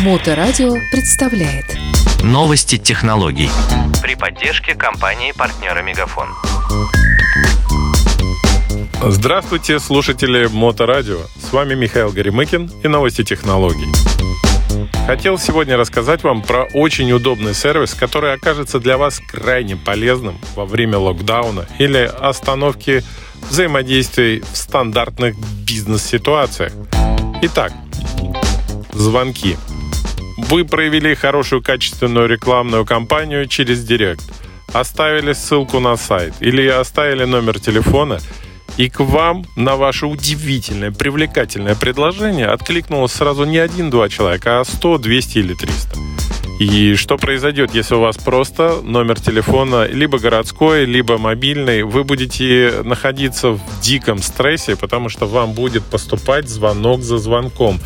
Моторадио представляет Новости технологий. при поддержке компании-партнера Мегафон. Здравствуйте, слушатели Моторадио. С вами Михаил Горемыкин и новости технологий. Хотел сегодня рассказать вам про очень удобный сервис, который окажется для вас крайне полезным во время локдауна или остановки взаимодействий в стандартных бизнес-ситуациях. Итак, звонки. Вы провели хорошую качественную рекламную кампанию через Директ, оставили ссылку на сайт или оставили номер телефона, и к вам на ваше удивительное, привлекательное предложение откликнулось сразу не один-два человека, а 100, 200 или 300. И что произойдет, если у вас просто номер телефона либо городской, либо мобильный, вы будете находиться в диком стрессе, потому что вам будет поступать звонок за звонком.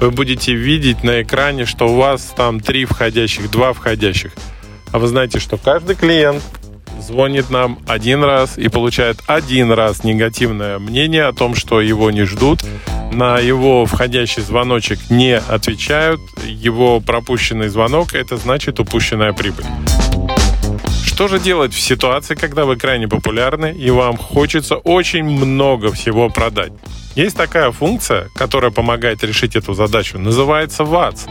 Вы будете видеть на экране, что у вас там три входящих, два входящих. А вы знаете, что каждый клиент звонит нам один раз и получает один раз негативное мнение о том, что его не ждут, на его входящий звоночек не отвечают, его пропущенный звонок – это значит упущенная прибыль. Что же делать в ситуации, когда вы крайне популярны и вам хочется очень много всего продать? Есть такая функция, которая помогает решить эту задачу. Называется ВАЦ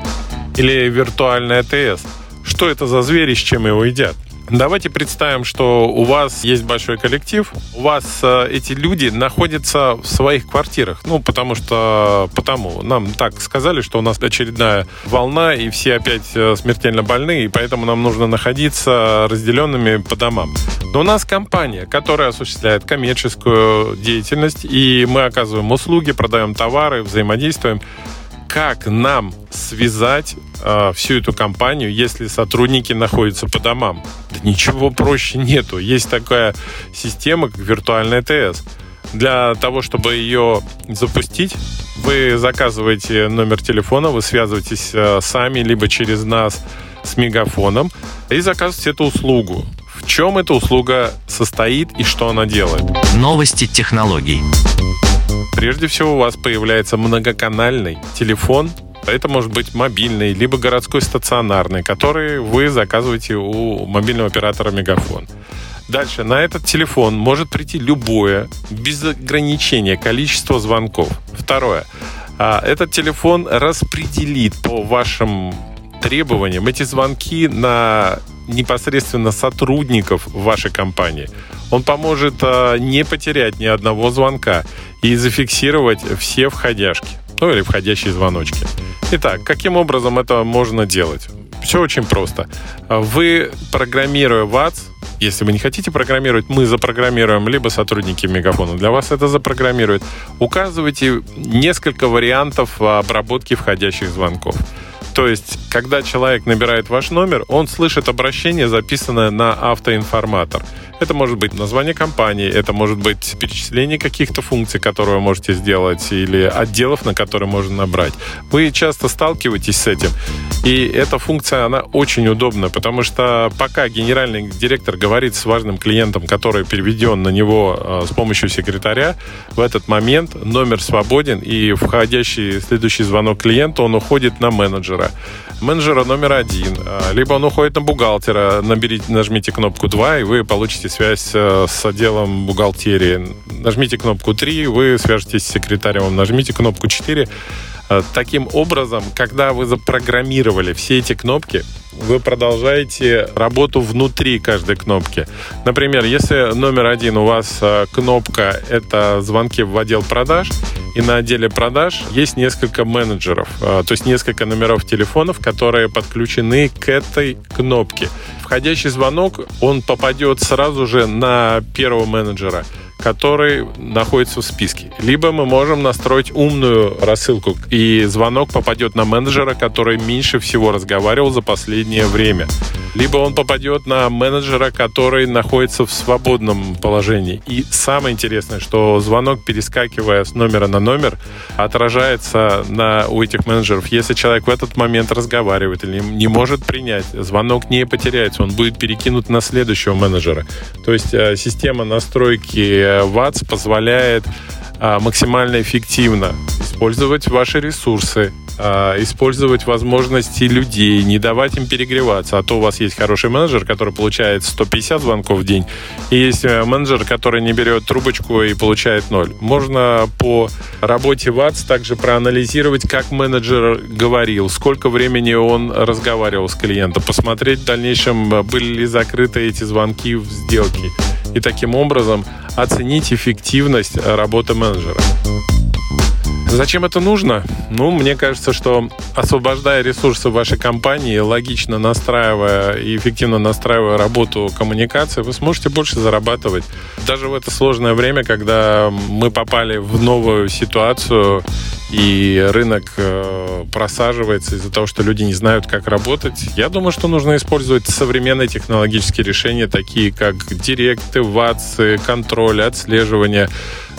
или виртуальная ТС. Что это за звери, с чем его едят? Давайте представим, что у вас есть большой коллектив, у вас э, эти люди находятся в своих квартирах. Ну, потому что потому нам так сказали, что у нас очередная волна, и все опять э, смертельно больны, и поэтому нам нужно находиться разделенными по домам. Но у нас компания, которая осуществляет коммерческую деятельность, и мы оказываем услуги, продаем товары, взаимодействуем как нам связать э, всю эту компанию, если сотрудники находятся по домам? Да ничего проще нету. Есть такая система, как виртуальная ТС. Для того, чтобы ее запустить, вы заказываете номер телефона, вы связываетесь э, сами, либо через нас с мегафоном и заказываете эту услугу. В чем эта услуга состоит и что она делает? Новости технологий. Прежде всего у вас появляется многоканальный телефон. Это может быть мобильный, либо городской стационарный, который вы заказываете у мобильного оператора Мегафон. Дальше, на этот телефон может прийти любое, без ограничения, количество звонков. Второе, а, этот телефон распределит по вашим требованиям эти звонки на непосредственно сотрудников вашей компании. Он поможет а, не потерять ни одного звонка и зафиксировать все входяшки, ну или входящие звоночки. Итак, каким образом это можно делать? Все очень просто. Вы, программируя ВАЦ, если вы не хотите программировать, мы запрограммируем, либо сотрудники Мегафона для вас это запрограммируют. Указывайте несколько вариантов обработки входящих звонков. То есть, когда человек набирает ваш номер, он слышит обращение, записанное на автоинформатор. Это может быть название компании, это может быть перечисление каких-то функций, которые вы можете сделать, или отделов, на которые можно набрать. Вы часто сталкиваетесь с этим. И эта функция, она очень удобна, потому что пока генеральный директор говорит с важным клиентом, который переведен на него э, с помощью секретаря, в этот момент номер свободен, и входящий следующий звонок клиента, он уходит на менеджера. Менеджера номер один. Э, Либо он уходит на бухгалтера. Наберите, нажмите кнопку 2, и вы получите связь э, с отделом бухгалтерии. Нажмите кнопку 3, вы свяжетесь с секретарем. Нажмите кнопку 4. Э, Таким образом, когда вы запрограммировали все эти кнопки, вы продолжаете работу внутри каждой кнопки. Например, если номер один у вас э, кнопка — это звонки в отдел продаж, и на отделе продаж есть несколько менеджеров, э, то есть несколько номеров телефонов, которые подключены к этой кнопке. Входящий звонок, он попадет сразу же на первого менеджера который находится в списке. Либо мы можем настроить умную рассылку, и звонок попадет на менеджера, который меньше всего разговаривал за последнее время. Либо он попадет на менеджера, который находится в свободном положении. И самое интересное, что звонок, перескакивая с номера на номер, отражается на, у этих менеджеров. Если человек в этот момент разговаривает или не может принять, звонок не потеряется, он будет перекинут на следующего менеджера. То есть э, система настройки ВАЦ позволяет а, максимально эффективно использовать ваши ресурсы, а, использовать возможности людей, не давать им перегреваться. А то у вас есть хороший менеджер, который получает 150 звонков в день, и есть э, менеджер, который не берет трубочку и получает ноль. Можно по работе ВАЦ также проанализировать, как менеджер говорил, сколько времени он разговаривал с клиентом, посмотреть в дальнейшем, были ли закрыты эти звонки в сделке. И таким образом оценить эффективность работы менеджера. Зачем это нужно? Ну, мне кажется, что освобождая ресурсы вашей компании, логично настраивая и эффективно настраивая работу коммуникации, вы сможете больше зарабатывать. Даже в это сложное время, когда мы попали в новую ситуацию, и рынок э, просаживается из-за того, что люди не знают, как работать. Я думаю, что нужно использовать современные технологические решения, такие как директы, ватсы, контроль, отслеживание.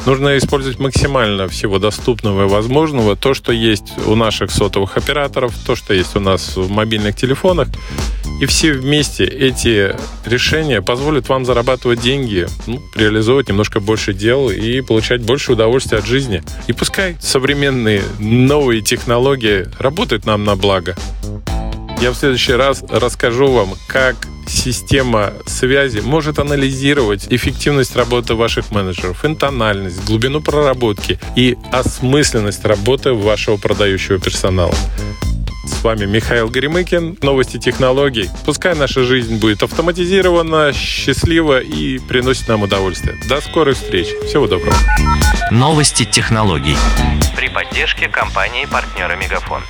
Нужно использовать максимально всего доступного и возможного. То, что есть у наших сотовых операторов, то, что есть у нас в мобильных телефонах. И все вместе эти решения позволят вам зарабатывать деньги, ну, реализовывать немножко больше дел и получать больше удовольствия от жизни. И пускай современные новые технологии работают нам на благо. Я в следующий раз расскажу вам, как система связи может анализировать эффективность работы ваших менеджеров, интональность, глубину проработки и осмысленность работы вашего продающего персонала. С вами Михаил Горемыкин. Новости технологий. Пускай наша жизнь будет автоматизирована, счастлива и приносит нам удовольствие. До скорых встреч. Всего доброго. Новости технологий. При поддержке компании партнера Мегафон.